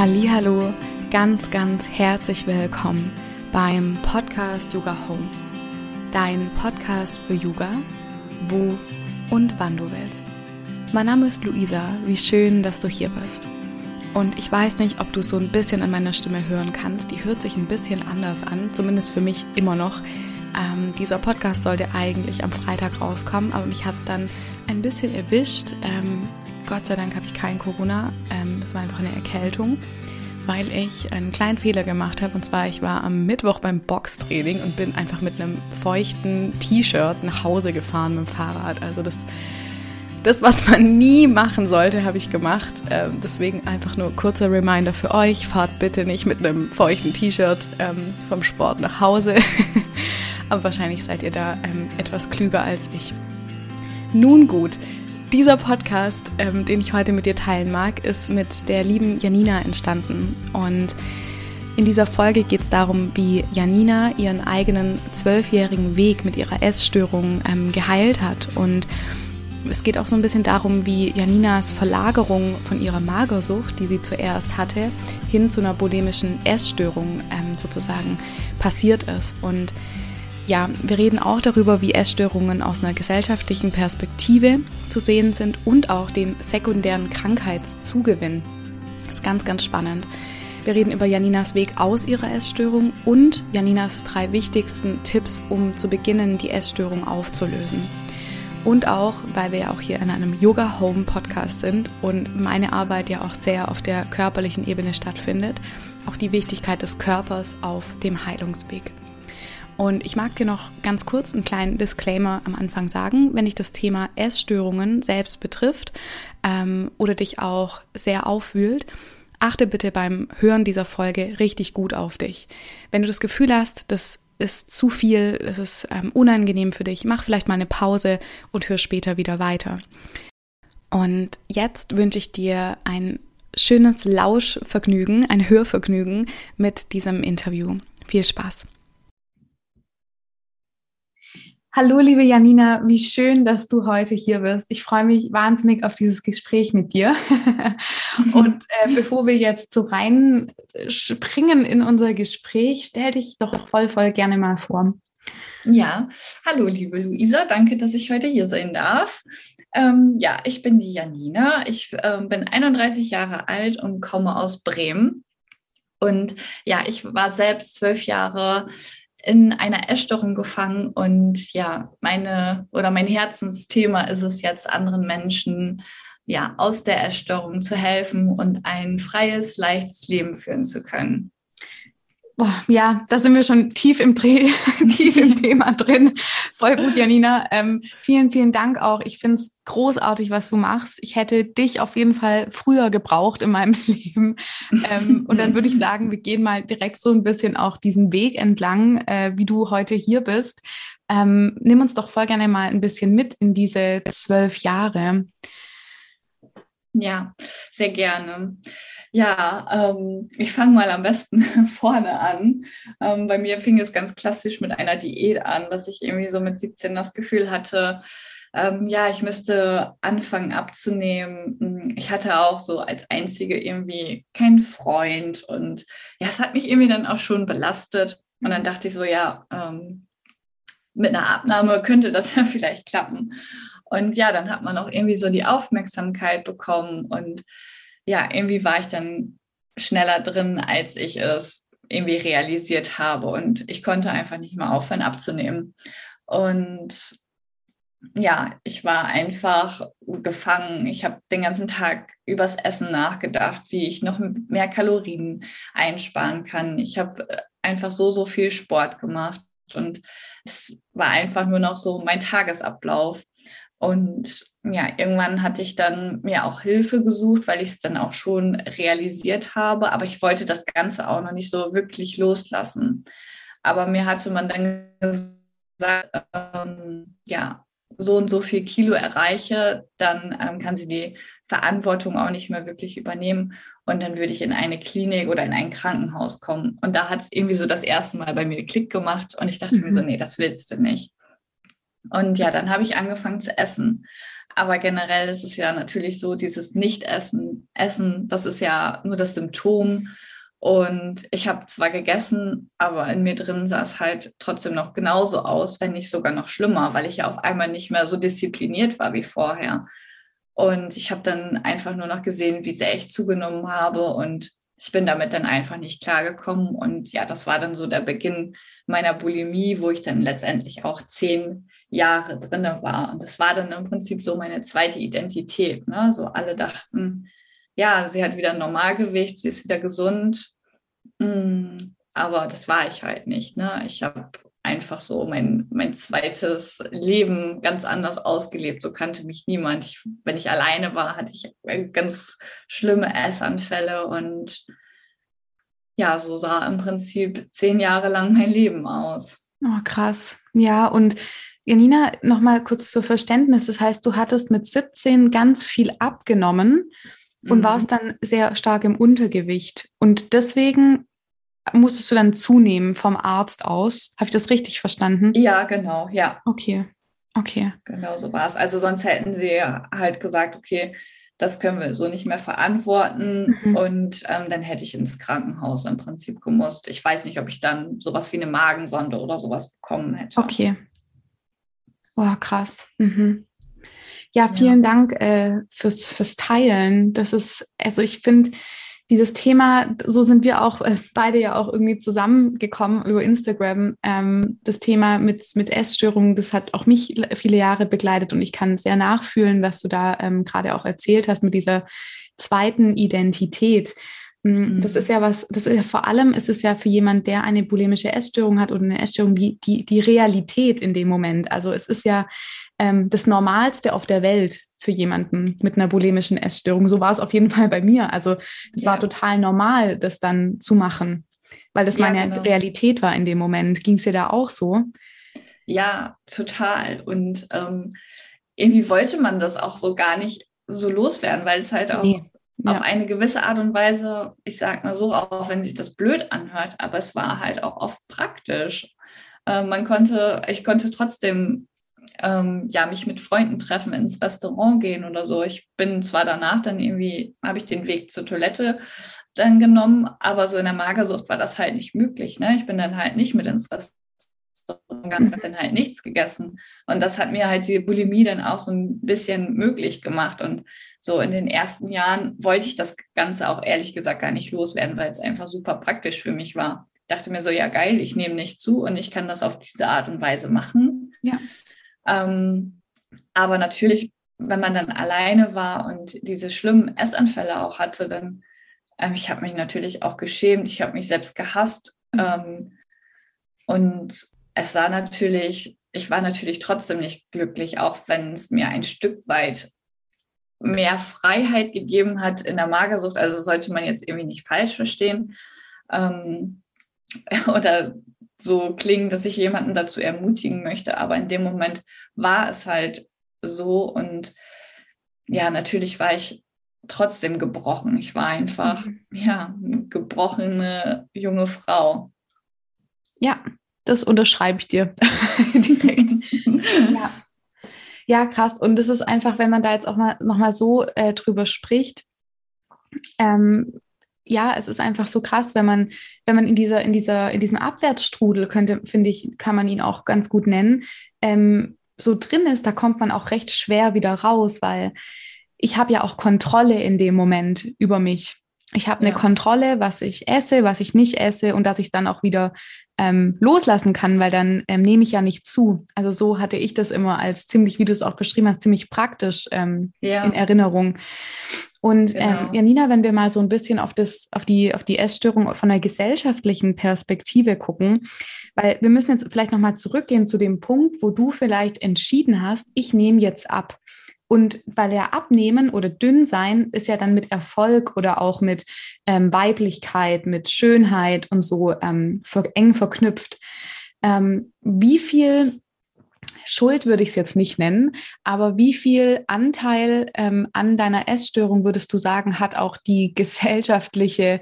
Hallo, ganz ganz herzlich willkommen beim Podcast Yoga Home. Dein Podcast für Yoga, wo und wann du willst. Mein Name ist Luisa, wie schön, dass du hier bist. Und ich weiß nicht, ob du so ein bisschen an meiner Stimme hören kannst. Die hört sich ein bisschen anders an, zumindest für mich immer noch. Ähm, dieser Podcast sollte eigentlich am Freitag rauskommen, aber mich hat es dann ein bisschen erwischt. Ähm, Gott sei Dank habe ich kein Corona. Ähm, das war einfach eine Erkältung, weil ich einen kleinen Fehler gemacht habe. Und zwar, ich war am Mittwoch beim Boxtraining und bin einfach mit einem feuchten T-Shirt nach Hause gefahren mit dem Fahrrad. Also das, das was man nie machen sollte, habe ich gemacht. Ähm, deswegen einfach nur kurzer Reminder für euch. Fahrt bitte nicht mit einem feuchten T-Shirt ähm, vom Sport nach Hause. Aber wahrscheinlich seid ihr da ähm, etwas klüger als ich. Nun gut, dieser Podcast, ähm, den ich heute mit dir teilen mag, ist mit der lieben Janina entstanden. Und in dieser Folge geht es darum, wie Janina ihren eigenen zwölfjährigen Weg mit ihrer Essstörung ähm, geheilt hat. Und es geht auch so ein bisschen darum, wie Janinas Verlagerung von ihrer Magersucht, die sie zuerst hatte, hin zu einer bulimischen Essstörung ähm, sozusagen passiert ist. Und ja, wir reden auch darüber, wie Essstörungen aus einer gesellschaftlichen Perspektive zu sehen sind und auch den sekundären Krankheitszugewinn. Das ist ganz, ganz spannend. Wir reden über Janinas Weg aus ihrer Essstörung und Janinas drei wichtigsten Tipps, um zu beginnen, die Essstörung aufzulösen. Und auch, weil wir ja auch hier in einem Yoga Home Podcast sind und meine Arbeit ja auch sehr auf der körperlichen Ebene stattfindet, auch die Wichtigkeit des Körpers auf dem Heilungsweg. Und ich mag dir noch ganz kurz einen kleinen Disclaimer am Anfang sagen, wenn dich das Thema Essstörungen selbst betrifft ähm, oder dich auch sehr aufwühlt. Achte bitte beim Hören dieser Folge richtig gut auf dich. Wenn du das Gefühl hast, das ist zu viel, es ist ähm, unangenehm für dich, mach vielleicht mal eine Pause und hör später wieder weiter. Und jetzt wünsche ich dir ein schönes Lauschvergnügen, ein Hörvergnügen mit diesem Interview. Viel Spaß! Hallo, liebe Janina, wie schön, dass du heute hier bist. Ich freue mich wahnsinnig auf dieses Gespräch mit dir. Und äh, bevor wir jetzt so rein springen in unser Gespräch, stell dich doch voll, voll gerne mal vor. Ja, hallo, liebe Luisa, danke, dass ich heute hier sein darf. Ähm, ja, ich bin die Janina. Ich ähm, bin 31 Jahre alt und komme aus Bremen. Und ja, ich war selbst zwölf Jahre in einer Essstörung gefangen und ja, meine oder mein Herzensthema ist es jetzt anderen Menschen ja aus der Essstörung zu helfen und ein freies, leichtes Leben führen zu können. Boah, ja, da sind wir schon tief im, Dreh, tief im Thema drin. Voll gut, Janina. Ähm, vielen, vielen Dank auch. Ich finde es großartig, was du machst. Ich hätte dich auf jeden Fall früher gebraucht in meinem Leben. Ähm, und dann würde ich sagen, wir gehen mal direkt so ein bisschen auch diesen Weg entlang, äh, wie du heute hier bist. Ähm, nimm uns doch voll gerne mal ein bisschen mit in diese zwölf Jahre. Ja, sehr gerne. Ja, ähm, ich fange mal am besten vorne an. Ähm, bei mir fing es ganz klassisch mit einer Diät an, dass ich irgendwie so mit 17 das Gefühl hatte, ähm, ja, ich müsste anfangen abzunehmen. Hm, ich hatte auch so als einzige irgendwie keinen Freund und ja, es hat mich irgendwie dann auch schon belastet. Und dann dachte ich so, ja, ähm, mit einer Abnahme könnte das ja vielleicht klappen. Und ja, dann hat man auch irgendwie so die Aufmerksamkeit bekommen und ja, irgendwie war ich dann schneller drin, als ich es irgendwie realisiert habe. Und ich konnte einfach nicht mehr aufhören abzunehmen. Und ja, ich war einfach gefangen. Ich habe den ganzen Tag übers Essen nachgedacht, wie ich noch mehr Kalorien einsparen kann. Ich habe äh, einfach so, so viel Sport gemacht und es war einfach nur noch so mein Tagesablauf. Und ja, irgendwann hatte ich dann mir auch Hilfe gesucht, weil ich es dann auch schon realisiert habe, aber ich wollte das Ganze auch noch nicht so wirklich loslassen. Aber mir hatte man dann gesagt, ähm, ja, so und so viel Kilo erreiche, dann ähm, kann sie die Verantwortung auch nicht mehr wirklich übernehmen und dann würde ich in eine Klinik oder in ein Krankenhaus kommen. Und da hat es irgendwie so das erste Mal bei mir Klick gemacht und ich dachte mhm. mir so, mhm. nee, das willst du nicht. Und ja, dann habe ich angefangen zu essen. aber generell ist es ja natürlich so, dieses Nicht-Essen, Essen, das ist ja nur das Symptom. Und ich habe zwar gegessen, aber in mir drin sah es halt trotzdem noch genauso aus, wenn nicht sogar noch schlimmer, weil ich ja auf einmal nicht mehr so diszipliniert war wie vorher. Und ich habe dann einfach nur noch gesehen, wie sehr ich zugenommen habe und ich bin damit dann einfach nicht klargekommen. Und ja, das war dann so der Beginn meiner Bulimie, wo ich dann letztendlich auch zehn Jahre drin war. Und das war dann im Prinzip so meine zweite Identität. Ne? So alle dachten, ja, sie hat wieder Normalgewicht, sie ist wieder gesund. Mm, aber das war ich halt nicht. Ne? Ich habe einfach so mein, mein zweites Leben ganz anders ausgelebt. So kannte mich niemand. Ich, wenn ich alleine war, hatte ich ganz schlimme Essanfälle und ja, so sah im Prinzip zehn Jahre lang mein Leben aus. Oh, krass. Ja, und Janina, nochmal kurz zur Verständnis. Das heißt, du hattest mit 17 ganz viel abgenommen und mhm. warst dann sehr stark im Untergewicht. Und deswegen musstest du dann zunehmen vom Arzt aus. Habe ich das richtig verstanden? Ja, genau, ja. Okay, okay. Genau so war es. Also sonst hätten sie halt gesagt, okay, das können wir so nicht mehr verantworten mhm. und ähm, dann hätte ich ins Krankenhaus im Prinzip gemusst. Ich weiß nicht, ob ich dann sowas wie eine Magensonde oder sowas bekommen hätte. Okay. Boah, krass. Mhm. Ja, vielen ja. Dank äh, fürs, fürs Teilen. Das ist, also ich finde, dieses Thema, so sind wir auch äh, beide ja auch irgendwie zusammengekommen über Instagram. Ähm, das Thema mit, mit Essstörungen, das hat auch mich viele Jahre begleitet und ich kann sehr nachfühlen, was du da ähm, gerade auch erzählt hast mit dieser zweiten Identität. Mm, das ist ja was, das ist ja vor allem ist es ja für jemand, der eine bulimische Essstörung hat oder eine Essstörung, die, die, die Realität in dem Moment. Also es ist ja ähm, das Normalste auf der Welt für jemanden mit einer bulimischen Essstörung. So war es auf jeden Fall bei mir. Also es ja. war total normal, das dann zu machen, weil das ja, meine genau. Realität war in dem Moment. Ging es dir da auch so? Ja, total. Und ähm, irgendwie wollte man das auch so gar nicht so loswerden, weil es halt auch nee. Ja. auf eine gewisse Art und Weise, ich sage mal so, auch wenn sich das blöd anhört, aber es war halt auch oft praktisch. Äh, man konnte, ich konnte trotzdem ähm, ja, mich mit Freunden treffen, ins Restaurant gehen oder so. Ich bin zwar danach dann irgendwie, habe ich den Weg zur Toilette dann genommen, aber so in der Magersucht war das halt nicht möglich. Ne? Ich bin dann halt nicht mit ins Restaurant gegangen, habe dann halt nichts gegessen. Und das hat mir halt die Bulimie dann auch so ein bisschen möglich gemacht. Und so in den ersten Jahren wollte ich das Ganze auch ehrlich gesagt gar nicht loswerden, weil es einfach super praktisch für mich war. Ich dachte mir so, ja geil, ich nehme nicht zu und ich kann das auf diese Art und Weise machen. Ja. Ähm, aber natürlich, wenn man dann alleine war und diese schlimmen Essanfälle auch hatte, dann, ähm, ich habe mich natürlich auch geschämt, ich habe mich selbst gehasst. Ähm, und es sah natürlich, ich war natürlich trotzdem nicht glücklich, auch wenn es mir ein Stück weit mehr Freiheit gegeben hat in der Magersucht. Also sollte man jetzt irgendwie nicht falsch verstehen. Ähm, oder so klingen, dass ich jemanden dazu ermutigen möchte. Aber in dem Moment war es halt so. Und ja, natürlich war ich trotzdem gebrochen. Ich war einfach, mhm. ja, eine gebrochene junge Frau. Ja, das unterschreibe ich dir direkt. ja. ja, krass. Und das ist einfach, wenn man da jetzt auch mal nochmal so äh, drüber spricht, ähm, ja, es ist einfach so krass, wenn man, wenn man in dieser, in dieser, in diesem Abwärtsstrudel könnte, finde ich, kann man ihn auch ganz gut nennen, ähm, so drin ist, da kommt man auch recht schwer wieder raus, weil ich habe ja auch Kontrolle in dem Moment über mich. Ich habe eine ja. Kontrolle, was ich esse, was ich nicht esse und dass ich dann auch wieder ähm, loslassen kann, weil dann ähm, nehme ich ja nicht zu. Also so hatte ich das immer als ziemlich, wie du es auch beschrieben hast, ziemlich praktisch ähm, ja. in Erinnerung. Und ähm, genau. ähm, Janina, wenn wir mal so ein bisschen auf, das, auf, die, auf die Essstörung von einer gesellschaftlichen Perspektive gucken, weil wir müssen jetzt vielleicht nochmal zurückgehen zu dem Punkt, wo du vielleicht entschieden hast, ich nehme jetzt ab. Und weil ja abnehmen oder dünn sein ist ja dann mit Erfolg oder auch mit ähm, Weiblichkeit, mit Schönheit und so ähm, eng verknüpft. Ähm, wie viel Schuld würde ich es jetzt nicht nennen, aber wie viel Anteil ähm, an deiner Essstörung würdest du sagen, hat auch die gesellschaftliche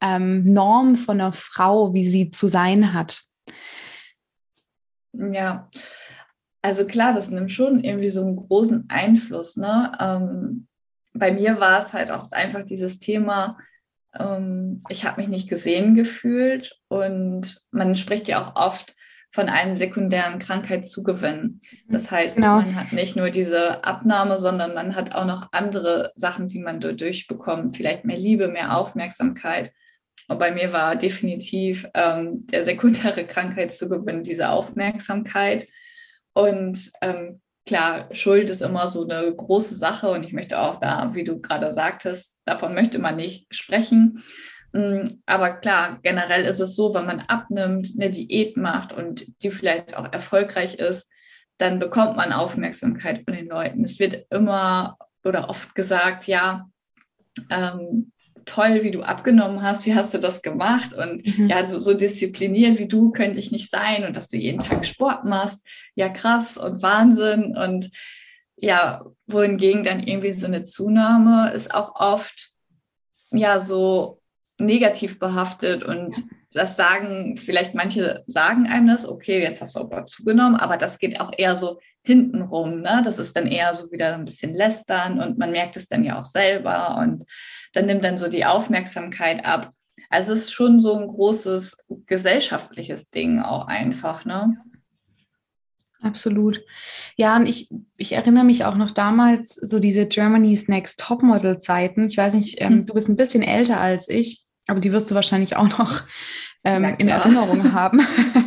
ähm, Norm von einer Frau, wie sie zu sein hat? Ja, also klar, das nimmt schon irgendwie so einen großen Einfluss. Ne? Ähm, bei mir war es halt auch einfach dieses Thema, ähm, ich habe mich nicht gesehen gefühlt und man spricht ja auch oft von einem sekundären Krankheitszugewinn. Das heißt, genau. man hat nicht nur diese Abnahme, sondern man hat auch noch andere Sachen, die man dadurch bekommt. Vielleicht mehr Liebe, mehr Aufmerksamkeit. Und bei mir war definitiv ähm, der sekundäre Krankheitszugewinn diese Aufmerksamkeit. Und ähm, klar, Schuld ist immer so eine große Sache und ich möchte auch da, wie du gerade sagtest, davon möchte man nicht sprechen. Mm, aber klar, generell ist es so, wenn man abnimmt, eine Diät macht und die vielleicht auch erfolgreich ist, dann bekommt man Aufmerksamkeit von den Leuten. Es wird immer oder oft gesagt, ja, ähm, toll, wie du abgenommen hast, wie hast du das gemacht? Und mhm. ja, so, so, diszipliniert wie du könnte ich nicht sein und dass du jeden Tag Sport machst, ja krass und Wahnsinn. Und ja, wohingegen dann irgendwie so eine Zunahme ist auch oft ja so negativ behaftet und das sagen, vielleicht manche sagen einem das, okay, jetzt hast du aber zugenommen, aber das geht auch eher so hintenrum, ne? Das ist dann eher so wieder ein bisschen lästern und man merkt es dann ja auch selber und dann nimmt dann so die Aufmerksamkeit ab. Also es ist schon so ein großes gesellschaftliches Ding auch einfach, ne? Absolut. Ja, und ich, ich erinnere mich auch noch damals, so diese Germany's Next Topmodel-Zeiten. Ich weiß nicht, ähm, hm. du bist ein bisschen älter als ich, aber die wirst du wahrscheinlich auch noch ähm, in Erinnerung haben.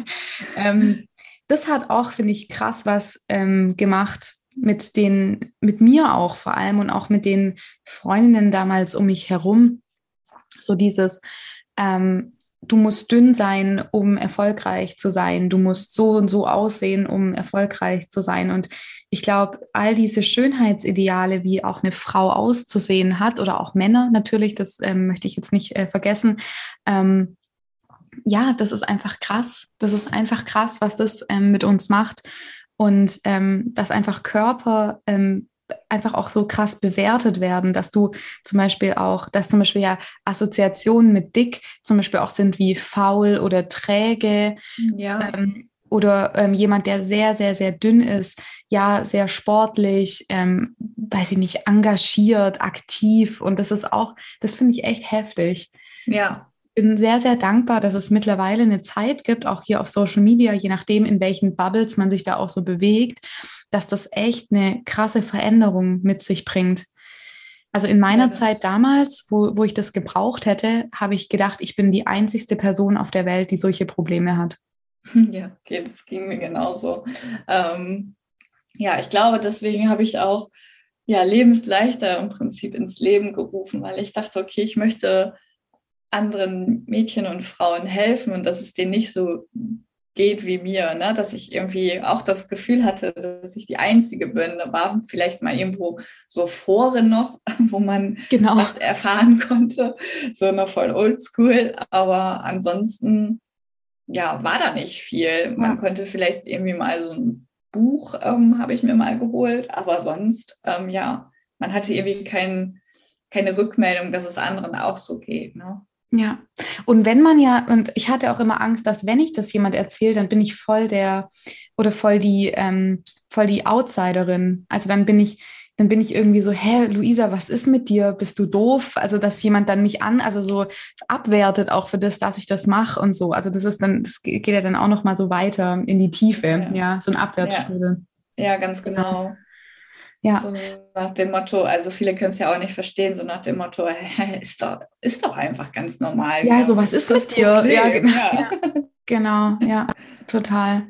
ähm, das hat auch, finde ich, krass was ähm, gemacht mit den, mit mir auch vor allem und auch mit den Freundinnen damals um mich herum. So dieses, ähm, du musst dünn sein, um erfolgreich zu sein. Du musst so und so aussehen, um erfolgreich zu sein. Und ich glaube, all diese Schönheitsideale, wie auch eine Frau auszusehen hat oder auch Männer natürlich, das ähm, möchte ich jetzt nicht äh, vergessen. Ähm, ja, das ist einfach krass. Das ist einfach krass, was das ähm, mit uns macht. Und ähm, dass einfach Körper ähm, einfach auch so krass bewertet werden, dass du zum Beispiel auch, dass zum Beispiel ja Assoziationen mit dick zum Beispiel auch sind wie faul oder träge. Ja. Ähm, oder ähm, jemand, der sehr, sehr, sehr dünn ist, ja, sehr sportlich, ähm, weiß ich nicht, engagiert, aktiv. Und das ist auch, das finde ich echt heftig. Ja. Bin sehr, sehr dankbar, dass es mittlerweile eine Zeit gibt, auch hier auf Social Media, je nachdem, in welchen Bubbles man sich da auch so bewegt, dass das echt eine krasse Veränderung mit sich bringt. Also in meiner ja, Zeit damals, wo, wo ich das gebraucht hätte, habe ich gedacht, ich bin die einzigste Person auf der Welt, die solche Probleme hat. Ja, okay, das ging mir genauso. Ähm, ja, ich glaube, deswegen habe ich auch ja, lebensleichter im Prinzip ins Leben gerufen, weil ich dachte, okay, ich möchte anderen Mädchen und Frauen helfen und dass es denen nicht so geht wie mir, ne? dass ich irgendwie auch das Gefühl hatte, dass ich die Einzige bin. Da waren vielleicht mal irgendwo so Foren noch, wo man genau. was erfahren konnte, so noch voll oldschool, aber ansonsten ja, war da nicht viel. Man ja. konnte vielleicht irgendwie mal so ein Buch, ähm, habe ich mir mal geholt, aber sonst, ähm, ja, man hatte irgendwie kein, keine Rückmeldung, dass es anderen auch so geht. Ne? Ja, und wenn man ja, und ich hatte auch immer Angst, dass wenn ich das jemand erzähle, dann bin ich voll der oder voll die, ähm, voll die Outsiderin. Also dann bin ich, dann bin ich irgendwie so, hä, Luisa, was ist mit dir? Bist du doof? Also, dass jemand dann mich an, also so abwertet auch für das, dass ich das mache und so. Also, das ist dann, das geht ja dann auch nochmal so weiter in die Tiefe, ja, ja so ein Abwärtsstrudel. Ja. ja, ganz genau. Ja. So nach dem Motto, also viele können es ja auch nicht verstehen, so nach dem Motto, ist doch, ist doch einfach ganz normal. Ja, so was ist mit dir? Ja, genau. Ja. genau, ja, total.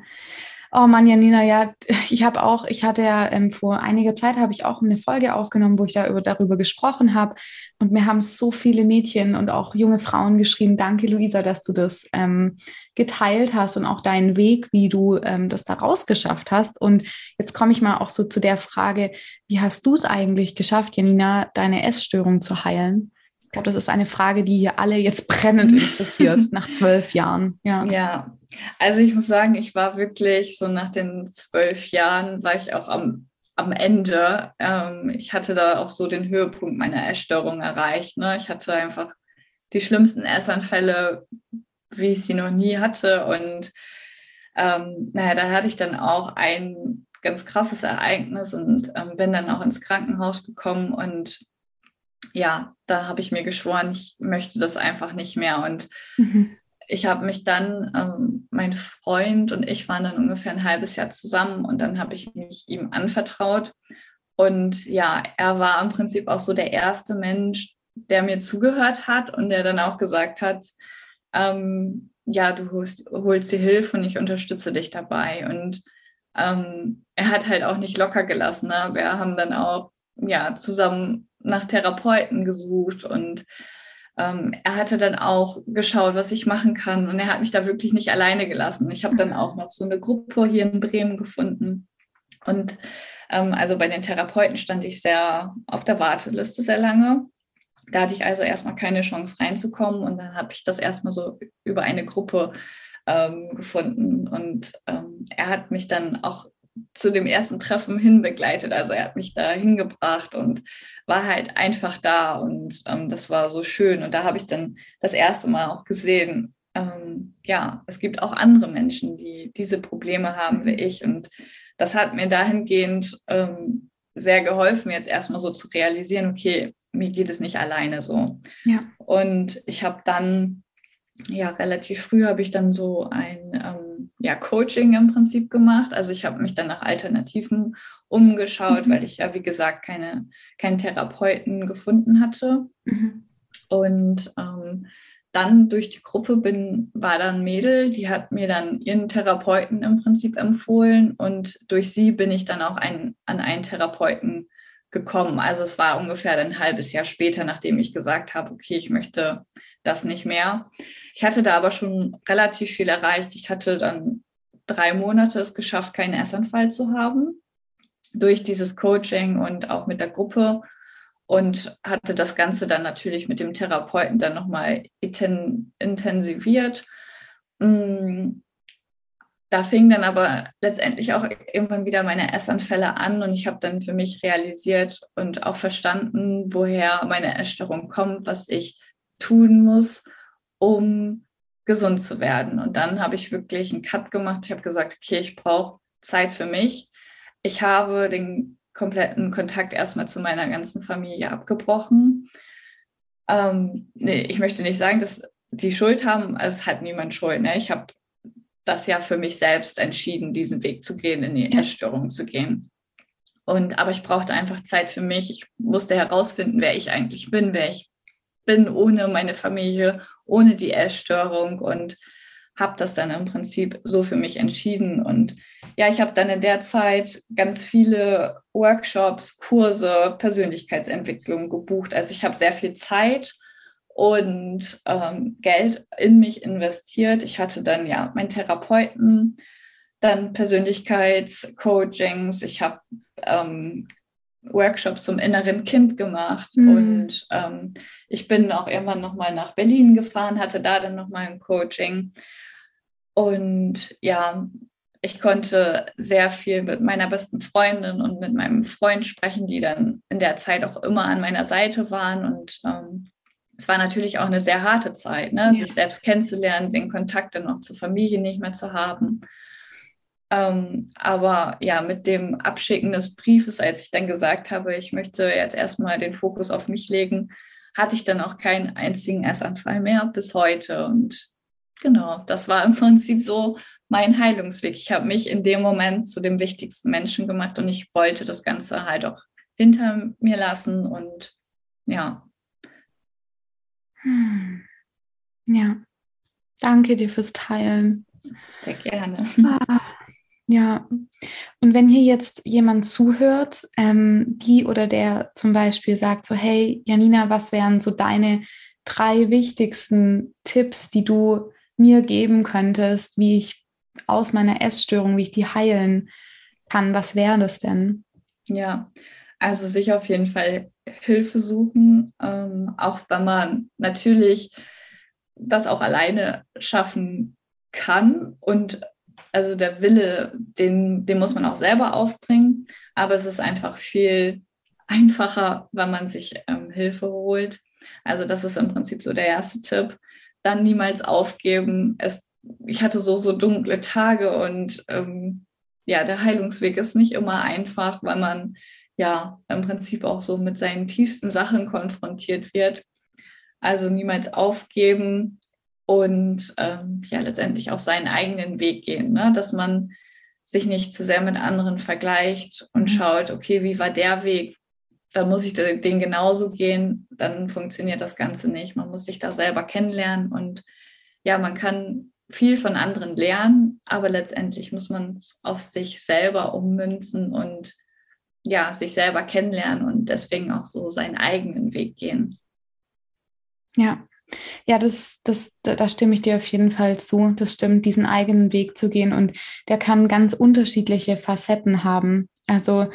Oh Mann, Janina, ja, ich habe auch, ich hatte ja ähm, vor einiger Zeit habe ich auch eine Folge aufgenommen, wo ich da über, darüber gesprochen habe. Und mir haben so viele Mädchen und auch junge Frauen geschrieben, danke Luisa, dass du das ähm, geteilt hast und auch deinen Weg, wie du ähm, das da rausgeschafft hast. Und jetzt komme ich mal auch so zu der Frage, wie hast du es eigentlich geschafft, Janina, deine Essstörung zu heilen? Ich glaube, das ist eine Frage, die hier alle jetzt brennend interessiert, nach zwölf Jahren. Ja. ja, also ich muss sagen, ich war wirklich so nach den zwölf Jahren, war ich auch am, am Ende. Ähm, ich hatte da auch so den Höhepunkt meiner Essstörung erreicht. Ne? Ich hatte einfach die schlimmsten Essanfälle, wie ich sie noch nie hatte. Und ähm, naja, da hatte ich dann auch einen ganz krasses Ereignis und ähm, bin dann auch ins Krankenhaus gekommen und ja, da habe ich mir geschworen, ich möchte das einfach nicht mehr. Und mhm. ich habe mich dann, ähm, mein Freund und ich waren dann ungefähr ein halbes Jahr zusammen und dann habe ich mich ihm anvertraut. Und ja, er war im Prinzip auch so der erste Mensch, der mir zugehört hat und der dann auch gesagt hat, ähm, ja, du holst, holst dir Hilfe und ich unterstütze dich dabei. Und ähm, er hat halt auch nicht locker gelassen. Ne? Wir haben dann auch ja, zusammen nach Therapeuten gesucht und ähm, er hatte dann auch geschaut, was ich machen kann und er hat mich da wirklich nicht alleine gelassen. Ich habe dann mhm. auch noch so eine Gruppe hier in Bremen gefunden und ähm, also bei den Therapeuten stand ich sehr auf der Warteliste sehr lange. Da hatte ich also erstmal keine Chance reinzukommen und dann habe ich das erstmal so über eine Gruppe ähm, gefunden und ähm, er hat mich dann auch zu dem ersten Treffen hin begleitet. Also er hat mich da hingebracht und war halt einfach da und ähm, das war so schön. Und da habe ich dann das erste Mal auch gesehen, ähm, ja, es gibt auch andere Menschen, die diese Probleme haben wie mhm. ich. Und das hat mir dahingehend ähm, sehr geholfen, jetzt erstmal so zu realisieren, okay, mir geht es nicht alleine so. Ja. Und ich habe dann, ja, relativ früh habe ich dann so ein ähm, ja, Coaching im Prinzip gemacht. Also ich habe mich dann nach Alternativen umgeschaut, mhm. weil ich ja, wie gesagt, keine, keinen Therapeuten gefunden hatte. Mhm. Und ähm, dann durch die Gruppe bin, war dann Mädel, die hat mir dann ihren Therapeuten im Prinzip empfohlen und durch sie bin ich dann auch ein, an einen Therapeuten gekommen. Also es war ungefähr ein halbes Jahr später, nachdem ich gesagt habe, okay, ich möchte das nicht mehr. Ich hatte da aber schon relativ viel erreicht. Ich hatte dann drei Monate es geschafft, keinen Essanfall zu haben durch dieses Coaching und auch mit der Gruppe und hatte das Ganze dann natürlich mit dem Therapeuten dann nochmal intensiviert. Mm, da fing dann aber letztendlich auch irgendwann wieder meine Essanfälle an und ich habe dann für mich realisiert und auch verstanden, woher meine Essstörung kommt, was ich tun muss, um gesund zu werden. Und dann habe ich wirklich einen Cut gemacht. Ich habe gesagt, okay, ich brauche Zeit für mich. Ich habe den kompletten Kontakt erstmal zu meiner ganzen Familie abgebrochen. Ähm, nee, ich möchte nicht sagen, dass die Schuld haben, es hat niemand Schuld. Ne? Ich habe das ja für mich selbst entschieden, diesen Weg zu gehen, in die. Essstörung zu gehen. Und aber ich brauchte einfach Zeit für mich. Ich musste herausfinden, wer ich eigentlich bin, wer ich bin ohne meine Familie, ohne die Essstörung und habe das dann im Prinzip so für mich entschieden. Und ja, ich habe dann in der Zeit ganz viele Workshops, Kurse, Persönlichkeitsentwicklung gebucht. Also ich habe sehr viel Zeit und ähm, Geld in mich investiert. Ich hatte dann ja meinen Therapeuten, dann Persönlichkeitscoachings. Ich habe ähm, Workshops zum inneren Kind gemacht mhm. und ähm, ich bin auch irgendwann nochmal nach Berlin gefahren, hatte da dann nochmal ein Coaching und ja, ich konnte sehr viel mit meiner besten Freundin und mit meinem Freund sprechen, die dann in der Zeit auch immer an meiner Seite waren und ähm, es war natürlich auch eine sehr harte Zeit, ne? Ja. sich selbst kennenzulernen, den Kontakt dann auch zur Familie nicht mehr zu haben. Ähm, aber ja, mit dem Abschicken des Briefes, als ich dann gesagt habe, ich möchte jetzt erstmal den Fokus auf mich legen, hatte ich dann auch keinen einzigen Essanfall mehr bis heute. Und genau, das war im Prinzip so mein Heilungsweg. Ich habe mich in dem Moment zu dem wichtigsten Menschen gemacht und ich wollte das Ganze halt auch hinter mir lassen und ja. Ja, danke dir fürs Teilen. Sehr gerne. Ah. Ja, und wenn hier jetzt jemand zuhört, ähm, die oder der zum Beispiel sagt so, hey Janina, was wären so deine drei wichtigsten Tipps, die du mir geben könntest, wie ich aus meiner Essstörung, wie ich die heilen kann, was wäre das denn? Ja, also sich auf jeden Fall Hilfe suchen, ähm, auch wenn man natürlich das auch alleine schaffen kann und also der Wille, den, den muss man auch selber aufbringen, aber es ist einfach viel einfacher, wenn man sich ähm, Hilfe holt. Also das ist im Prinzip so der erste Tipp. Dann niemals aufgeben. Es, ich hatte so, so dunkle Tage und ähm, ja, der Heilungsweg ist nicht immer einfach, weil man ja im Prinzip auch so mit seinen tiefsten Sachen konfrontiert wird. Also niemals aufgeben und ähm, ja, letztendlich auch seinen eigenen Weg gehen, ne? dass man sich nicht zu sehr mit anderen vergleicht und mhm. schaut, okay, wie war der Weg? Da muss ich den genauso gehen, dann funktioniert das Ganze nicht. Man muss sich da selber kennenlernen und ja, man kann viel von anderen lernen, aber letztendlich muss man es auf sich selber ummünzen und ja, sich selber kennenlernen und deswegen auch so seinen eigenen Weg gehen. Ja, ja, das, das, da stimme ich dir auf jeden Fall zu. Das stimmt, diesen eigenen Weg zu gehen und der kann ganz unterschiedliche Facetten haben. Also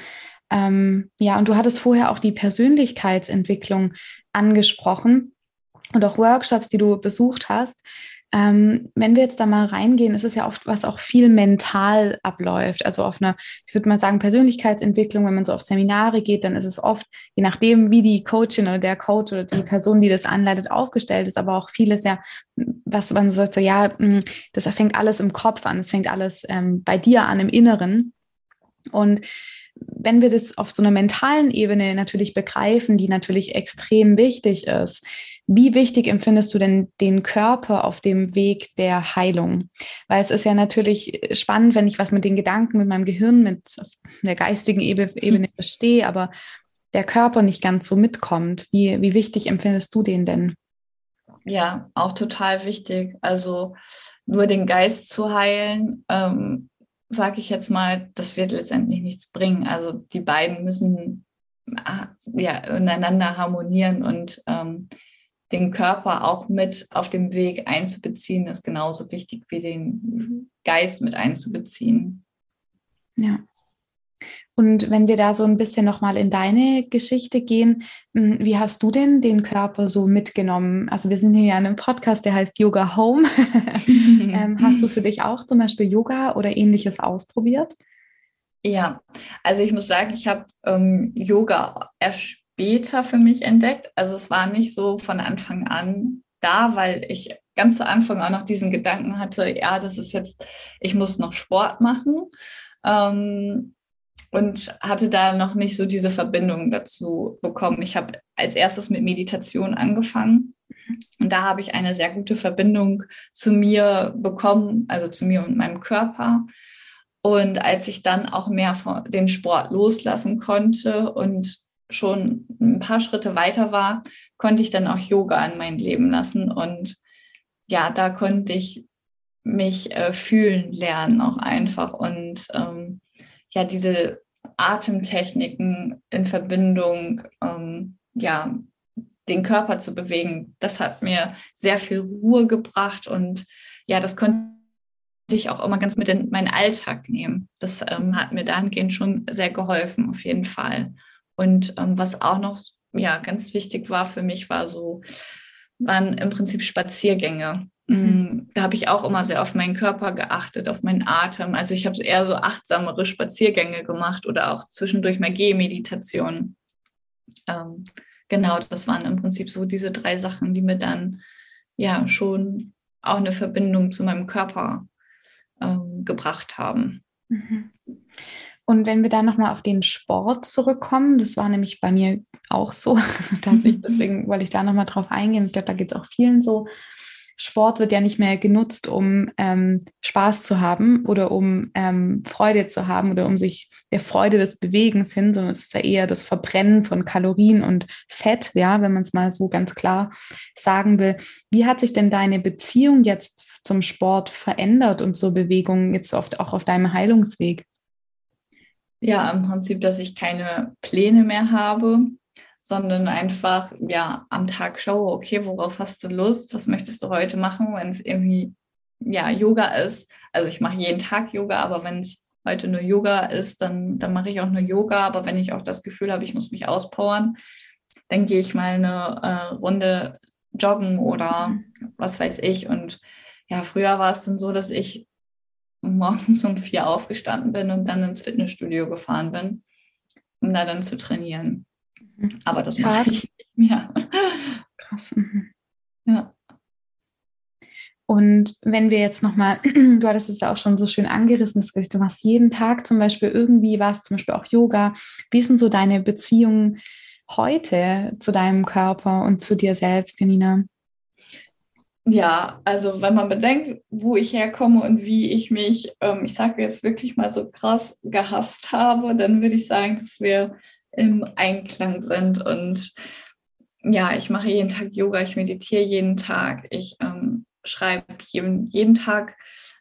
ähm, ja, und du hattest vorher auch die Persönlichkeitsentwicklung angesprochen und auch Workshops, die du besucht hast. Ähm, wenn wir jetzt da mal reingehen, ist es ja oft, was auch viel mental abläuft. Also auf einer, ich würde mal sagen, Persönlichkeitsentwicklung, wenn man so auf Seminare geht, dann ist es oft, je nachdem, wie die Coachin oder der Coach oder die Person, die das anleitet, aufgestellt ist, aber auch vieles ja, was man sagt, so, ja, hm, das fängt alles im Kopf an, es fängt alles ähm, bei dir an, im Inneren. Und wenn wir das auf so einer mentalen Ebene natürlich begreifen, die natürlich extrem wichtig ist, wie wichtig empfindest du denn den Körper auf dem Weg der Heilung? Weil es ist ja natürlich spannend, wenn ich was mit den Gedanken, mit meinem Gehirn, mit der geistigen Ebene hm. verstehe, aber der Körper nicht ganz so mitkommt. Wie, wie wichtig empfindest du den denn? Ja, auch total wichtig. Also nur den Geist zu heilen, ähm, sage ich jetzt mal, das wird letztendlich nichts bringen. Also die beiden müssen ah, ja, ineinander harmonieren und ähm, den Körper auch mit auf dem Weg einzubeziehen, ist genauso wichtig wie den Geist mit einzubeziehen. Ja. Und wenn wir da so ein bisschen nochmal in deine Geschichte gehen, hm, wie hast du denn den Körper so mitgenommen? Also wir sind hier ja in einem Podcast, der heißt Yoga Home. ähm, hast du für dich auch zum Beispiel Yoga oder ähnliches ausprobiert? Ja, also ich muss sagen, ich habe ähm, Yoga erst später für mich entdeckt. Also es war nicht so von Anfang an da, weil ich ganz zu Anfang auch noch diesen Gedanken hatte, ja, das ist jetzt, ich muss noch Sport machen. Ähm, und hatte da noch nicht so diese Verbindung dazu bekommen. Ich habe als erstes mit Meditation angefangen und da habe ich eine sehr gute Verbindung zu mir bekommen, also zu mir und meinem Körper. Und als ich dann auch mehr von den Sport loslassen konnte und schon ein paar Schritte weiter war, konnte ich dann auch Yoga in mein Leben lassen. Und ja, da konnte ich mich äh, fühlen lernen auch einfach. Und ähm, ja, diese Atemtechniken in Verbindung, ähm, ja, den Körper zu bewegen, das hat mir sehr viel Ruhe gebracht und ja, das konnte ich auch immer ganz mit in meinen Alltag nehmen. Das ähm, hat mir dahingehend schon sehr geholfen, auf jeden Fall. Und ähm, was auch noch ja, ganz wichtig war für mich, war so, waren im Prinzip Spaziergänge. Mhm. Mm, da habe ich auch immer sehr auf meinen Körper geachtet, auf meinen Atem. Also ich habe eher so achtsamere Spaziergänge gemacht oder auch zwischendurch mal Gehmeditation. Ähm, genau, das waren im Prinzip so diese drei Sachen, die mir dann ja schon auch eine Verbindung zu meinem Körper ähm, gebracht haben. Mhm. Und wenn wir dann nochmal auf den Sport zurückkommen, das war nämlich bei mir auch so, dass ich, deswegen wollte ich da nochmal drauf eingehen. Ich glaube, da geht es auch vielen so. Sport wird ja nicht mehr genutzt, um ähm, Spaß zu haben oder um ähm, Freude zu haben oder um sich der Freude des Bewegens hin, sondern es ist ja eher das Verbrennen von Kalorien und Fett, ja, wenn man es mal so ganz klar sagen will. Wie hat sich denn deine Beziehung jetzt zum Sport verändert und zur Bewegung jetzt oft auch auf deinem Heilungsweg? Ja, im Prinzip, dass ich keine Pläne mehr habe, sondern einfach ja am Tag schaue, okay, worauf hast du Lust? Was möchtest du heute machen, wenn es irgendwie ja Yoga ist? Also ich mache jeden Tag Yoga, aber wenn es heute nur Yoga ist, dann, dann mache ich auch nur Yoga. Aber wenn ich auch das Gefühl habe, ich muss mich auspowern, dann gehe ich mal eine äh, Runde joggen oder was weiß ich. Und ja, früher war es dann so, dass ich morgens um vier aufgestanden bin und dann ins Fitnessstudio gefahren bin, um da dann zu trainieren. Mhm. Aber das mache ich nicht mehr. Krass. Mhm. Ja. Und wenn wir jetzt nochmal, du hattest es ja auch schon so schön angerissen, das Gesicht, du machst jeden Tag zum Beispiel irgendwie was, zum Beispiel auch Yoga. Wie denn so deine Beziehung heute zu deinem Körper und zu dir selbst, Janina? Ja, also wenn man bedenkt, wo ich herkomme und wie ich mich, ähm, ich sage jetzt wirklich mal so krass gehasst habe, dann würde ich sagen, dass wir im Einklang sind. Und ja, ich mache jeden Tag Yoga, ich meditiere jeden Tag, ich ähm, schreibe jeden, jeden Tag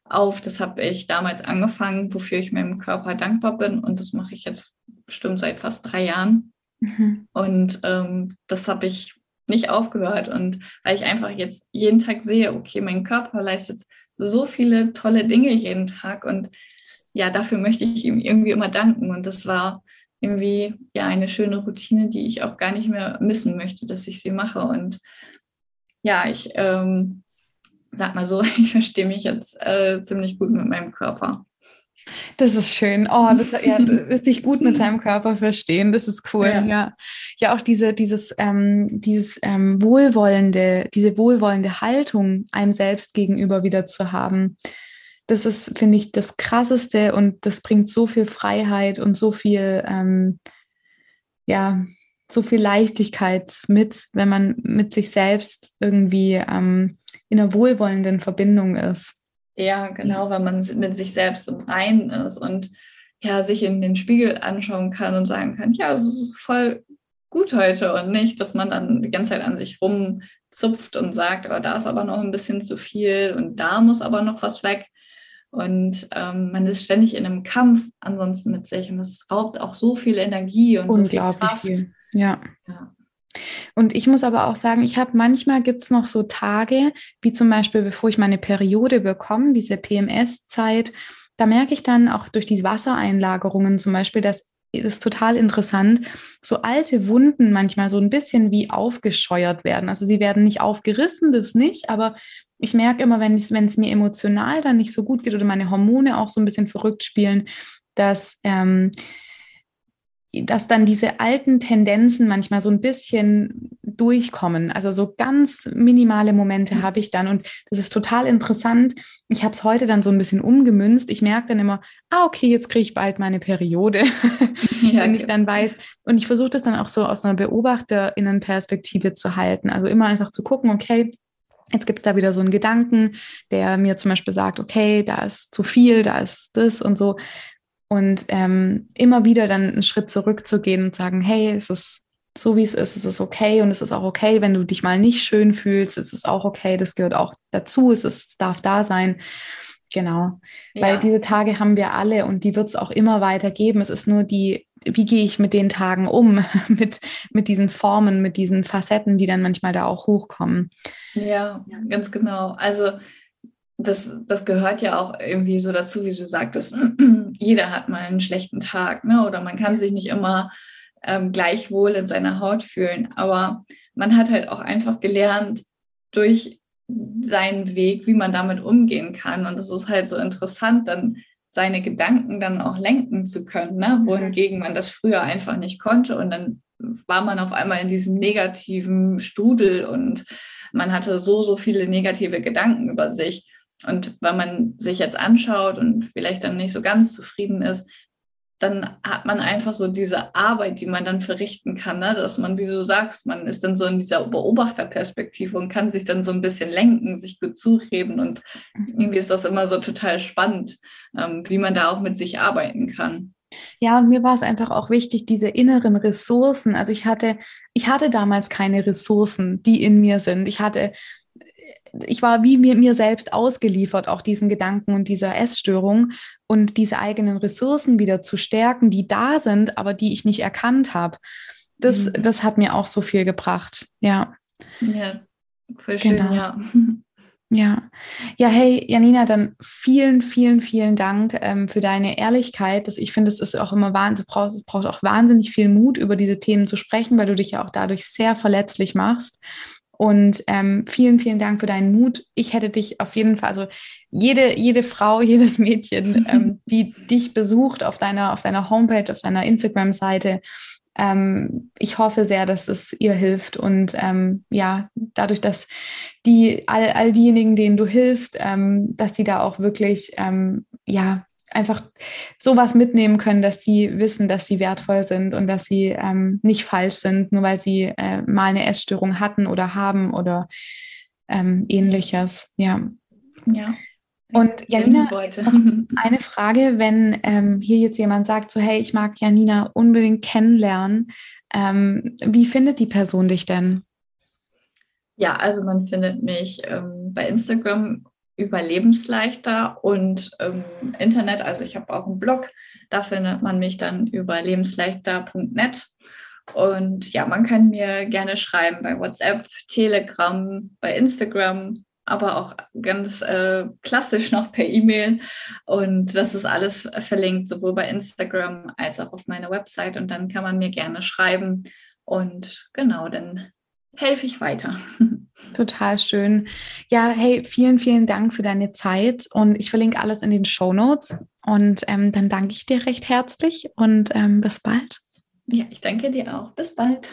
auf. Das habe ich damals angefangen, wofür ich meinem Körper dankbar bin. Und das mache ich jetzt bestimmt seit fast drei Jahren. Mhm. Und ähm, das habe ich nicht aufgehört. Und weil ich einfach jetzt jeden Tag sehe, okay, mein Körper leistet so viele tolle Dinge jeden Tag. Und ja, dafür möchte ich ihm irgendwie immer danken. Und das war irgendwie ja eine schöne Routine, die ich auch gar nicht mehr missen möchte, dass ich sie mache. Und ja, ich ähm, sag mal so, ich verstehe mich jetzt äh, ziemlich gut mit meinem Körper. Das ist schön. Oh, das ja, sich gut mit seinem Körper verstehen, das ist cool. Ja, ja, ja auch diese, dieses, ähm, dieses ähm, wohlwollende, diese wohlwollende Haltung einem selbst gegenüber wieder zu haben. Das ist, finde ich, das Krasseste und das bringt so viel Freiheit und so viel, ähm, ja, so viel Leichtigkeit mit, wenn man mit sich selbst irgendwie ähm, in einer wohlwollenden Verbindung ist. Ja, genau, weil man mit sich selbst im Reinen ist und ja, sich in den Spiegel anschauen kann und sagen kann, ja, es ist voll gut heute und nicht, dass man dann die ganze Zeit an sich rumzupft und sagt, aber da ist aber noch ein bisschen zu viel und da muss aber noch was weg. Und ähm, man ist ständig in einem Kampf ansonsten mit sich und es raubt auch so viel Energie und Unglaublich so viel, viel. Ja. ja. Und ich muss aber auch sagen, ich habe manchmal gibt es noch so Tage, wie zum Beispiel, bevor ich meine Periode bekomme, diese PMS-Zeit, da merke ich dann auch durch die Wassereinlagerungen zum Beispiel, dass ist total interessant, so alte Wunden manchmal so ein bisschen wie aufgescheuert werden. Also sie werden nicht aufgerissen, das nicht, aber ich merke immer, wenn es mir emotional dann nicht so gut geht oder meine Hormone auch so ein bisschen verrückt spielen, dass ähm, dass dann diese alten Tendenzen manchmal so ein bisschen durchkommen. Also so ganz minimale Momente mhm. habe ich dann und das ist total interessant. Ich habe es heute dann so ein bisschen umgemünzt. Ich merke dann immer, ah, okay, jetzt kriege ich bald meine Periode, ja, wenn ich dann weiß. Und ich versuche das dann auch so aus einer Beobachterinnenperspektive zu halten. Also immer einfach zu gucken, okay, Jetzt gibt es da wieder so einen Gedanken, der mir zum Beispiel sagt, okay, da ist zu viel, da ist das und so und ähm, immer wieder dann einen Schritt zurückzugehen und sagen, hey, es ist so wie es ist, es ist okay und es ist auch okay, wenn du dich mal nicht schön fühlst, es ist auch okay, das gehört auch dazu, es, ist, es darf da sein. Genau, ja. weil diese Tage haben wir alle und die wird es auch immer weiter geben. Es ist nur die, wie gehe ich mit den Tagen um, mit, mit diesen Formen, mit diesen Facetten, die dann manchmal da auch hochkommen. Ja, ganz genau. Also das, das gehört ja auch irgendwie so dazu, wie du sagtest, jeder hat mal einen schlechten Tag, ne? Oder man kann sich nicht immer ähm, gleichwohl in seiner Haut fühlen. Aber man hat halt auch einfach gelernt durch seinen Weg, wie man damit umgehen kann. Und es ist halt so interessant, dann seine Gedanken dann auch lenken zu können, ne? wohingegen man das früher einfach nicht konnte. Und dann war man auf einmal in diesem negativen Strudel und man hatte so, so viele negative Gedanken über sich. Und wenn man sich jetzt anschaut und vielleicht dann nicht so ganz zufrieden ist, dann hat man einfach so diese Arbeit, die man dann verrichten kann, ne? dass man, wie du sagst, man ist dann so in dieser Beobachterperspektive und kann sich dann so ein bisschen lenken, sich gut zureden und mhm. irgendwie ist das immer so total spannend, ähm, wie man da auch mit sich arbeiten kann. Ja, und mir war es einfach auch wichtig, diese inneren Ressourcen. Also ich hatte, ich hatte damals keine Ressourcen, die in mir sind. Ich hatte ich war wie mir, mir selbst ausgeliefert, auch diesen Gedanken und dieser Essstörung und diese eigenen Ressourcen wieder zu stärken, die da sind, aber die ich nicht erkannt habe. Das, mhm. das hat mir auch so viel gebracht. Ja. Ja, voll schön, genau. ja. Ja, ja, hey Janina, dann vielen, vielen, vielen Dank ähm, für deine Ehrlichkeit. Das, ich finde, es ist auch immer wahnsinnig, es braucht auch wahnsinnig viel Mut, über diese Themen zu sprechen, weil du dich ja auch dadurch sehr verletzlich machst. Und ähm, vielen, vielen Dank für deinen Mut. Ich hätte dich auf jeden Fall, also jede, jede Frau, jedes Mädchen, ähm, die dich besucht auf deiner, auf deiner Homepage, auf deiner Instagram-Seite, ähm, ich hoffe sehr, dass es ihr hilft und ähm, ja, dadurch, dass die all, all diejenigen, denen du hilfst, ähm, dass sie da auch wirklich ähm, ja einfach sowas mitnehmen können, dass sie wissen, dass sie wertvoll sind und dass sie ähm, nicht falsch sind, nur weil sie äh, mal eine Essstörung hatten oder haben oder ähm, ähnliches. Ja. Ja. Und Janina, eine Frage, wenn ähm, hier jetzt jemand sagt, so hey, ich mag Janina unbedingt kennenlernen, ähm, wie findet die Person dich denn? Ja, also man findet mich ähm, bei Instagram überlebensleichter und ähm, Internet, also ich habe auch einen Blog, da findet man mich dann über lebensleichter.net. Und ja, man kann mir gerne schreiben bei WhatsApp, Telegram, bei Instagram, aber auch ganz äh, klassisch noch per E-Mail. Und das ist alles verlinkt, sowohl bei Instagram als auch auf meiner Website. Und dann kann man mir gerne schreiben. Und genau, dann helfe ich weiter. Total schön. Ja, hey, vielen, vielen Dank für deine Zeit und ich verlinke alles in den Show Notes und ähm, dann danke ich dir recht herzlich und ähm, bis bald. Ja, ich danke dir auch. Bis bald.